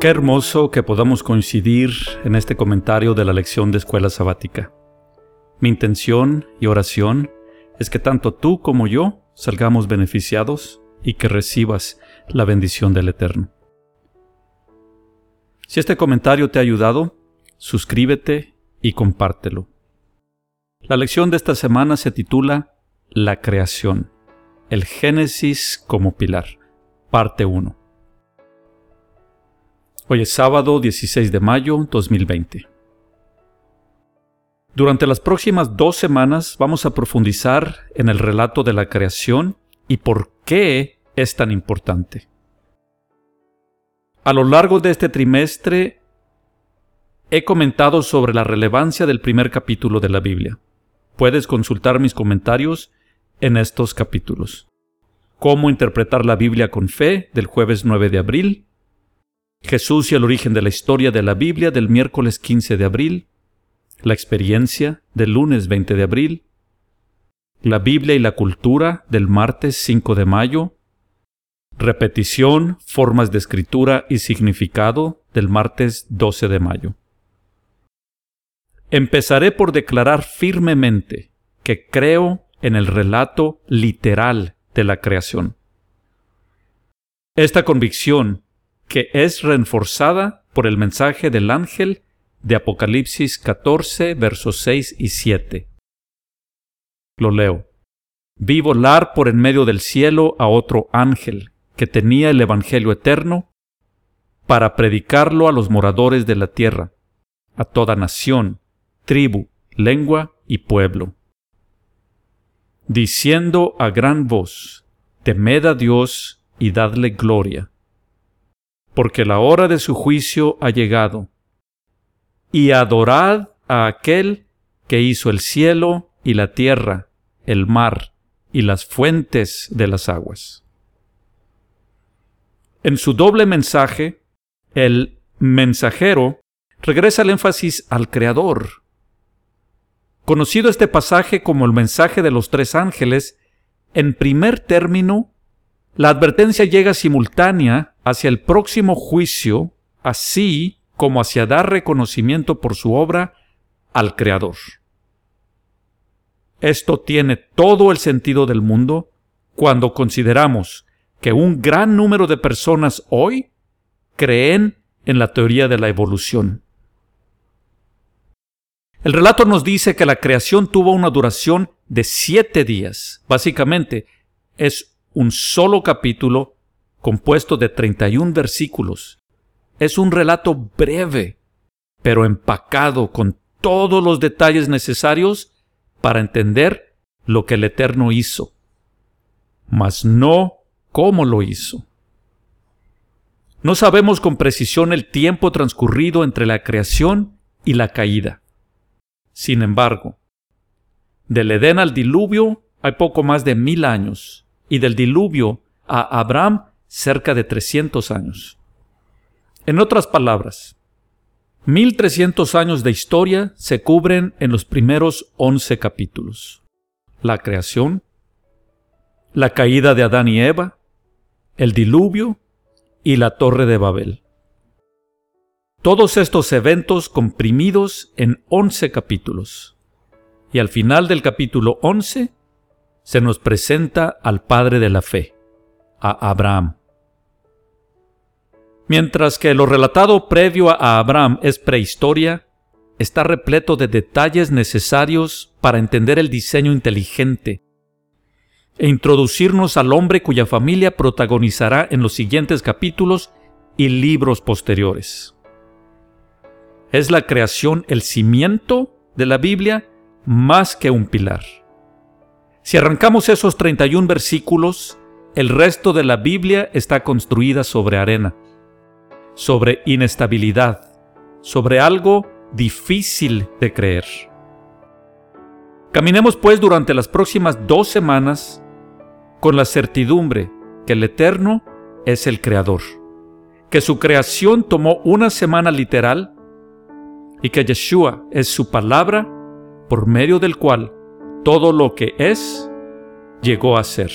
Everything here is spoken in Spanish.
Qué hermoso que podamos coincidir en este comentario de la lección de escuela sabática. Mi intención y oración es que tanto tú como yo salgamos beneficiados y que recibas la bendición del Eterno. Si este comentario te ha ayudado, suscríbete y compártelo. La lección de esta semana se titula La creación, el Génesis como pilar, parte 1. Hoy es sábado 16 de mayo 2020. Durante las próximas dos semanas vamos a profundizar en el relato de la creación y por qué es tan importante. A lo largo de este trimestre he comentado sobre la relevancia del primer capítulo de la Biblia. Puedes consultar mis comentarios en estos capítulos. Cómo interpretar la Biblia con fe del jueves 9 de abril Jesús y el origen de la historia de la Biblia del miércoles 15 de abril, la experiencia del lunes 20 de abril, la Biblia y la cultura del martes 5 de mayo, repetición, formas de escritura y significado del martes 12 de mayo. Empezaré por declarar firmemente que creo en el relato literal de la creación. Esta convicción que es reforzada por el mensaje del ángel de Apocalipsis 14, versos 6 y 7. Lo leo. Vi volar por en medio del cielo a otro ángel que tenía el Evangelio eterno para predicarlo a los moradores de la tierra, a toda nación, tribu, lengua y pueblo, diciendo a gran voz, Temed a Dios y dadle gloria porque la hora de su juicio ha llegado. Y adorad a aquel que hizo el cielo y la tierra, el mar y las fuentes de las aguas. En su doble mensaje, el mensajero regresa el énfasis al Creador. Conocido este pasaje como el mensaje de los tres ángeles, en primer término la advertencia llega simultánea hacia el próximo juicio, así como hacia dar reconocimiento por su obra al Creador. Esto tiene todo el sentido del mundo cuando consideramos que un gran número de personas hoy creen en la teoría de la evolución. El relato nos dice que la creación tuvo una duración de siete días. Básicamente, es un solo capítulo compuesto de 31 versículos. Es un relato breve, pero empacado con todos los detalles necesarios para entender lo que el Eterno hizo, mas no cómo lo hizo. No sabemos con precisión el tiempo transcurrido entre la creación y la caída. Sin embargo, del Edén al diluvio hay poco más de mil años, y del diluvio a Abraham cerca de 300 años. En otras palabras, 1300 años de historia se cubren en los primeros 11 capítulos. La creación, la caída de Adán y Eva, el diluvio y la torre de Babel. Todos estos eventos comprimidos en 11 capítulos. Y al final del capítulo 11 se nos presenta al padre de la fe, a Abraham. Mientras que lo relatado previo a Abraham es prehistoria, está repleto de detalles necesarios para entender el diseño inteligente e introducirnos al hombre cuya familia protagonizará en los siguientes capítulos y libros posteriores. ¿Es la creación el cimiento de la Biblia más que un pilar? Si arrancamos esos 31 versículos, el resto de la Biblia está construida sobre arena, sobre inestabilidad, sobre algo difícil de creer. Caminemos pues durante las próximas dos semanas con la certidumbre que el Eterno es el Creador, que su creación tomó una semana literal y que Yeshua es su palabra por medio del cual todo lo que es llegó a ser.